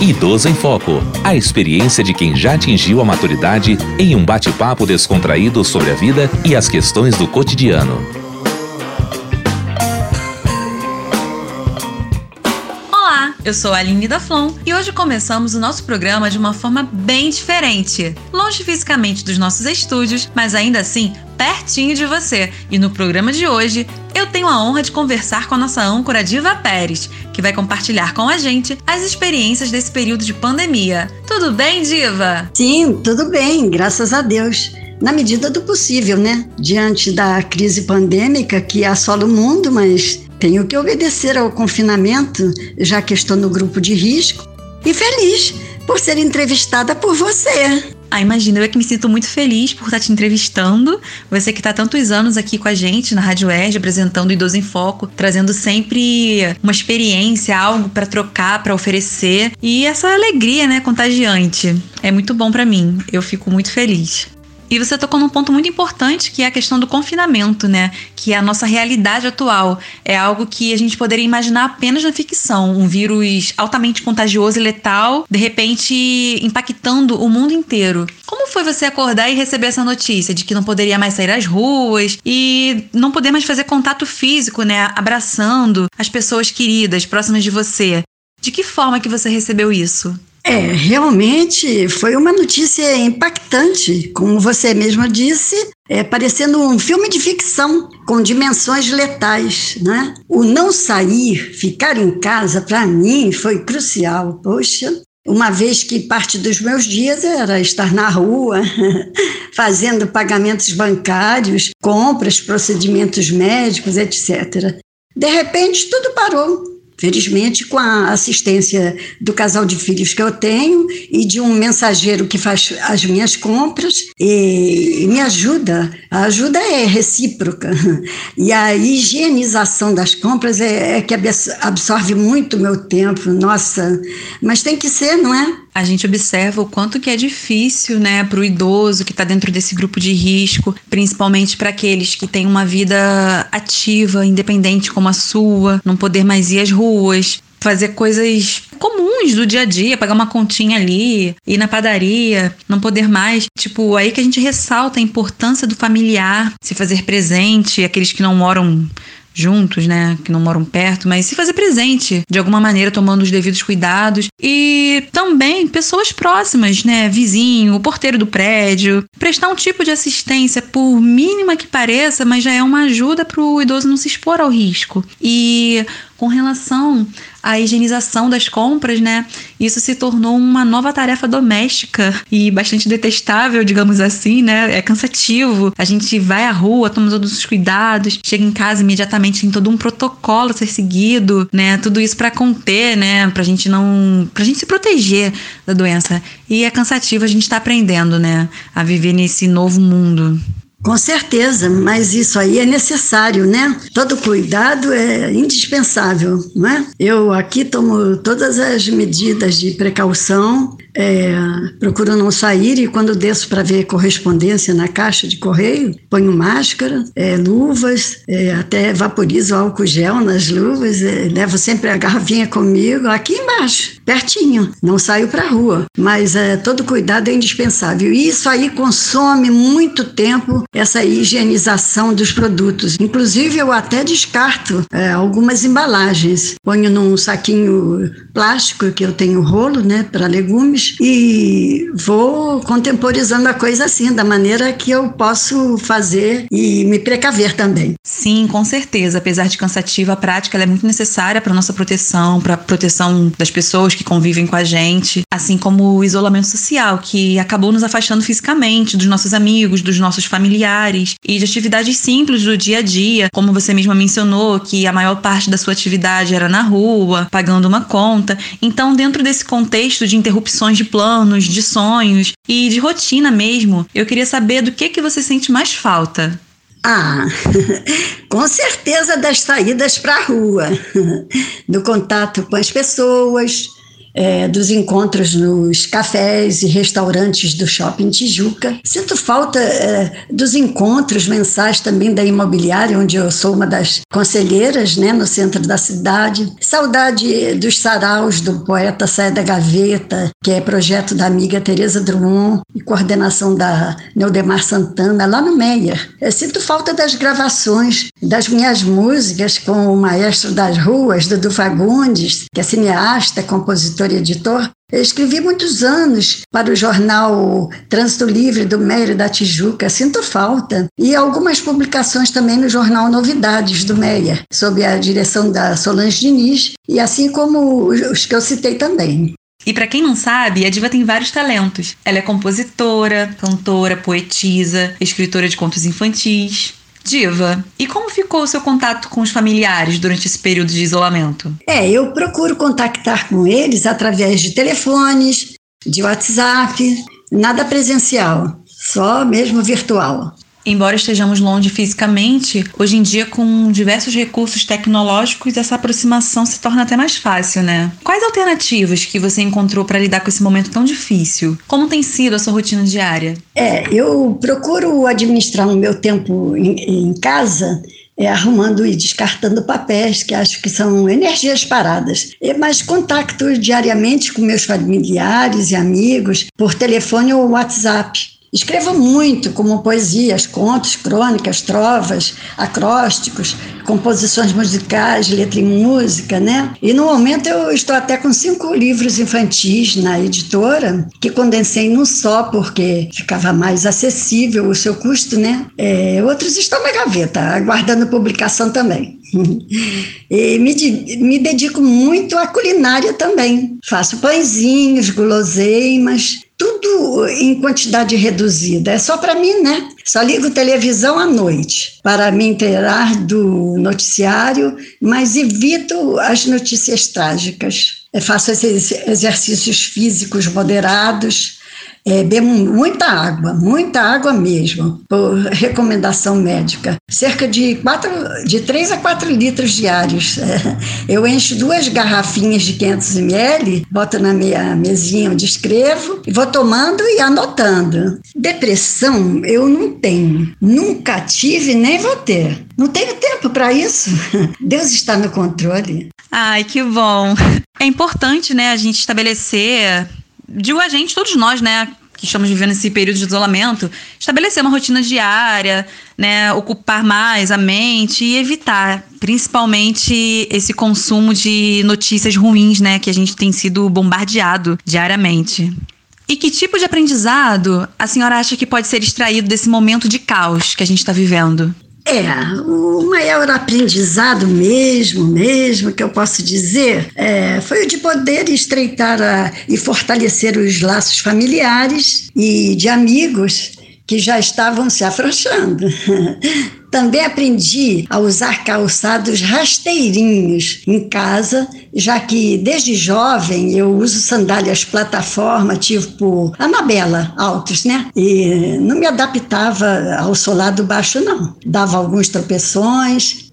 Idoso em Foco. A experiência de quem já atingiu a maturidade em um bate-papo descontraído sobre a vida e as questões do cotidiano. Olá, eu sou a Aline da Flon e hoje começamos o nosso programa de uma forma bem diferente. Longe fisicamente dos nossos estúdios, mas ainda assim pertinho de você. E no programa de hoje, eu tenho a honra de conversar com a nossa âncora Diva Pérez, que vai compartilhar com a gente as experiências desse período de pandemia. Tudo bem, Diva? Sim, tudo bem, graças a Deus. Na medida do possível, né? Diante da crise pandêmica que assola o mundo, mas tenho que obedecer ao confinamento, já que estou no grupo de risco. E feliz por ser entrevistada por você. Ah, imagina, eu é que me sinto muito feliz por estar te entrevistando. Você que está tantos anos aqui com a gente na Rádio Erd, apresentando Idoso em Foco, trazendo sempre uma experiência, algo para trocar, para oferecer. E essa alegria, né, contagiante. É muito bom para mim. Eu fico muito feliz. E você tocou num ponto muito importante, que é a questão do confinamento, né? Que é a nossa realidade atual. É algo que a gente poderia imaginar apenas na ficção. Um vírus altamente contagioso e letal, de repente impactando o mundo inteiro. Como foi você acordar e receber essa notícia de que não poderia mais sair às ruas e não poder mais fazer contato físico, né? Abraçando as pessoas queridas, próximas de você. De que forma que você recebeu isso? É, realmente foi uma notícia impactante, como você mesma disse, é, parecendo um filme de ficção com dimensões letais, né? O não sair, ficar em casa, para mim foi crucial. Poxa, uma vez que parte dos meus dias era estar na rua, fazendo pagamentos bancários, compras, procedimentos médicos, etc. De repente, tudo parou. Felizmente, com a assistência do casal de filhos que eu tenho e de um mensageiro que faz as minhas compras e, me ajuda. A ajuda é recíproca. E a higienização das compras é, é que absorve muito meu tempo. Nossa, mas tem que ser, não é? A gente observa o quanto que é difícil, né, para o idoso que está dentro desse grupo de risco, principalmente para aqueles que têm uma vida ativa, independente como a sua, não poder mais ir às ruas, fazer coisas comuns do dia a dia, pagar uma continha ali, ir na padaria, não poder mais. Tipo, aí que a gente ressalta a importância do familiar, se fazer presente, aqueles que não moram juntos, né, que não moram perto, mas se fazer presente de alguma maneira, tomando os devidos cuidados e também pessoas próximas, né, vizinho, o porteiro do prédio, prestar um tipo de assistência, por mínima que pareça, mas já é uma ajuda para o idoso não se expor ao risco. E com relação à higienização das compras, né? Isso se tornou uma nova tarefa doméstica e bastante detestável, digamos assim, né? É cansativo. A gente vai à rua, toma todos os cuidados, chega em casa imediatamente tem todo um protocolo a ser seguido, né? Tudo isso para conter, né? Pra gente não, pra gente se proteger da doença. E é cansativo, a gente tá aprendendo, né, a viver nesse novo mundo. Com certeza, mas isso aí é necessário, né? Todo cuidado é indispensável, não é? Eu aqui tomo todas as medidas de precaução, é, procuro não sair e quando desço para ver correspondência na caixa de correio, ponho máscara, é, luvas, é, até vaporizo álcool gel nas luvas, é, levo sempre a garrafinha comigo, aqui embaixo, pertinho, não saio para rua, mas é, todo cuidado é indispensável. E isso aí consome muito tempo essa higienização dos produtos. Inclusive, eu até descarto é, algumas embalagens. Ponho num saquinho plástico que eu tenho rolo, né, para legumes, e vou contemporizando a coisa assim, da maneira que eu posso fazer e me precaver também. Sim, com certeza. Apesar de cansativa, a prática é muito necessária para nossa proteção, para a proteção das pessoas que convivem com a gente, assim como o isolamento social, que acabou nos afastando fisicamente dos nossos amigos, dos nossos familiares familiares e de atividades simples do dia a dia, como você mesma mencionou, que a maior parte da sua atividade era na rua, pagando uma conta. Então, dentro desse contexto de interrupções de planos, de sonhos e de rotina mesmo, eu queria saber do que que você sente mais falta. Ah, com certeza das saídas para a rua, do contato com as pessoas, é, dos encontros nos cafés e restaurantes do Shopping Tijuca. Sinto falta é, dos encontros mensais também da imobiliária, onde eu sou uma das conselheiras, né, no centro da cidade. Saudade dos saraus do poeta Saia da Gaveta, que é projeto da amiga Tereza Drummond e coordenação da Neudemar Santana, lá no Meyer. Sinto falta das gravações das minhas músicas com o maestro das ruas, Dudu Fagundes, que é cineasta, compositor e editor, eu escrevi muitos anos para o jornal Trânsito Livre do Meire da Tijuca, sinto falta, e algumas publicações também no jornal Novidades do Meia, sob a direção da Solange Diniz, e assim como os que eu citei também. E para quem não sabe, a Diva tem vários talentos. Ela é compositora, cantora, poetisa, escritora de contos infantis. Diva, e como ficou o seu contato com os familiares durante esse período de isolamento? É, eu procuro contactar com eles através de telefones, de WhatsApp, nada presencial, só mesmo virtual. Embora estejamos longe fisicamente, hoje em dia, com diversos recursos tecnológicos, essa aproximação se torna até mais fácil, né? Quais alternativas que você encontrou para lidar com esse momento tão difícil? Como tem sido a sua rotina diária? É, eu procuro administrar o meu tempo em, em casa é, arrumando e descartando papéis, que acho que são energias paradas. Mas contacto diariamente com meus familiares e amigos por telefone ou WhatsApp. Escrevo muito, como poesias, contos, crônicas, trovas, acrósticos, composições musicais, letra e música, né? E no momento eu estou até com cinco livros infantis na editora, que condensei num só, porque ficava mais acessível o seu custo, né? É, outros estão na gaveta, aguardando publicação também. e me, me dedico muito à culinária também. Faço pãezinhos, guloseimas, tudo em quantidade reduzida. É só para mim, né? Só ligo televisão à noite para me inteirar do noticiário, mas evito as notícias trágicas. Eu faço esses exercícios físicos moderados é, bebo muita água, muita água mesmo, por recomendação médica. Cerca de, quatro, de 3 a 4 litros diários. É, eu encho duas garrafinhas de 500 ml, boto na minha mesinha onde escrevo, e vou tomando e anotando. Depressão eu não tenho, nunca tive nem vou ter. Não tenho tempo para isso. Deus está no controle. Ai, que bom. É importante, né, a gente estabelecer digo a gente, todos nós, né, que estamos vivendo esse período de isolamento, estabelecer uma rotina diária, né, ocupar mais a mente e evitar, principalmente esse consumo de notícias ruins, né, que a gente tem sido bombardeado diariamente. E que tipo de aprendizado a senhora acha que pode ser extraído desse momento de caos que a gente está vivendo? É, o maior aprendizado mesmo, mesmo, que eu posso dizer, é, foi o de poder estreitar a, e fortalecer os laços familiares e de amigos que já estavam se afrouxando. Também aprendi a usar calçados rasteirinhos em casa, já que desde jovem eu uso sandálias plataforma tipo Anabela altos, né? E não me adaptava ao solado baixo, não. Dava alguns tropeções,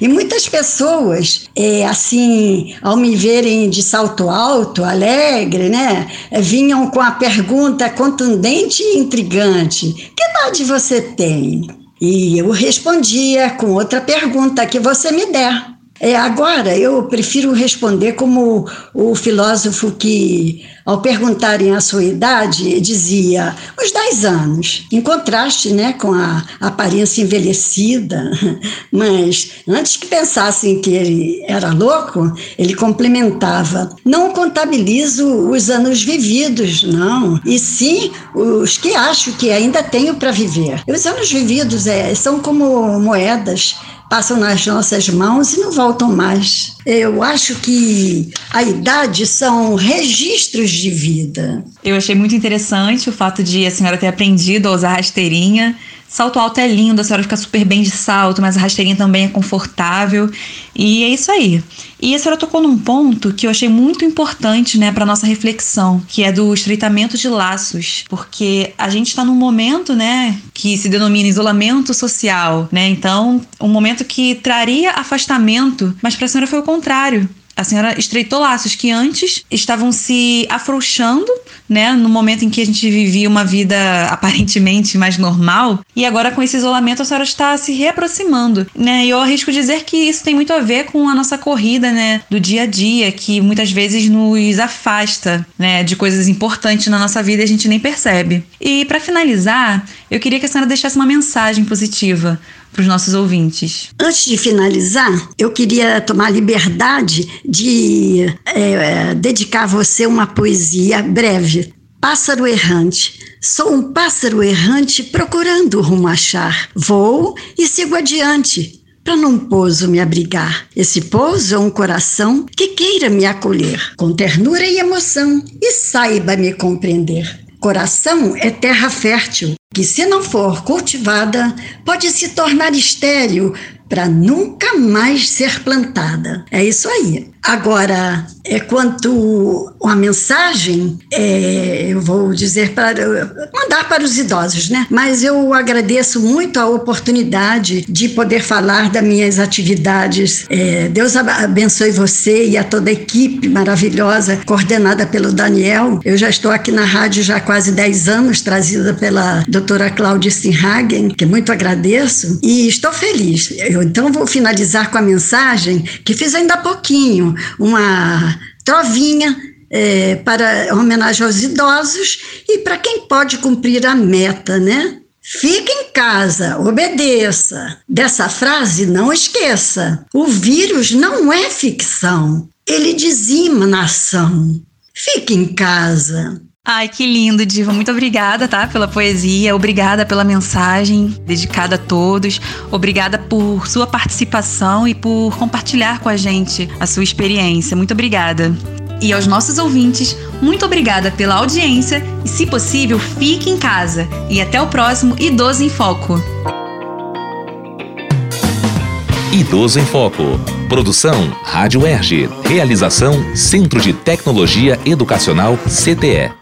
e muitas pessoas, é, assim, ao me verem de salto alto, alegre, né, vinham com a pergunta contundente e intrigante: Que idade você tem? E eu respondia com outra pergunta que você me der. É, agora, eu prefiro responder como o filósofo que, ao perguntarem a sua idade, dizia os 10 anos, em contraste né, com a aparência envelhecida. Mas antes que pensassem que ele era louco, ele complementava: não contabilizo os anos vividos, não, e sim os que acho que ainda tenho para viver. Os anos vividos é, são como moedas passam nas nossas mãos e não voltam mais. Eu acho que a idade são registros de vida. Eu achei muito interessante o fato de a senhora ter aprendido a usar rasteirinha Salto alto é lindo, a senhora fica super bem de salto, mas a rasteirinha também é confortável. E é isso aí. E a senhora tocou num ponto que eu achei muito importante, né, para nossa reflexão, que é do estreitamento de laços, porque a gente está num momento, né, que se denomina isolamento social, né? Então, um momento que traria afastamento, mas para a senhora foi o contrário A senhora estreitou laços que antes estavam se afrouxando, né, no momento em que a gente vivia uma vida aparentemente mais normal, e agora com esse isolamento a senhora está se reaproximando, né? E eu arrisco dizer que isso tem muito a ver com a nossa corrida, né, do dia a dia, que muitas vezes nos afasta, né, de coisas importantes na nossa vida e a gente nem percebe. E para finalizar, eu queria que a senhora deixasse uma mensagem positiva para os nossos ouvintes. Antes de finalizar, eu queria tomar a liberdade de é, dedicar a você uma poesia breve. Pássaro errante. Sou um pássaro errante procurando rumo achar. Vou e sigo adiante para num pouso me abrigar. Esse pouso é um coração que queira me acolher com ternura e emoção e saiba me compreender. Coração é terra fértil, que se não for cultivada, pode se tornar estéril para nunca mais ser plantada. É isso aí. Agora, é quanto a mensagem, é, eu vou dizer para mandar para os idosos, né? Mas eu agradeço muito a oportunidade de poder falar das minhas atividades. É, Deus abençoe você e a toda a equipe maravilhosa, coordenada pelo Daniel. Eu já estou aqui na rádio já há quase 10 anos, trazida pela doutora Cláudia Sinhagen, que muito agradeço, e estou feliz. Eu então vou finalizar com a mensagem que fiz ainda há pouquinho uma trovinha é, para homenagem aos idosos e para quem pode cumprir a meta, né? Fique em casa, obedeça. Dessa frase não esqueça. O vírus não é ficção. Ele dizima nação. Fique em casa. Ai, que lindo, Diva. Muito obrigada, tá? Pela poesia, obrigada pela mensagem dedicada a todos, obrigada por sua participação e por compartilhar com a gente a sua experiência. Muito obrigada. E aos nossos ouvintes, muito obrigada pela audiência e, se possível, fique em casa. E até o próximo Idoso em Foco. Idoso em Foco. Produção Rádio Erge. Realização Centro de Tecnologia Educacional CTE.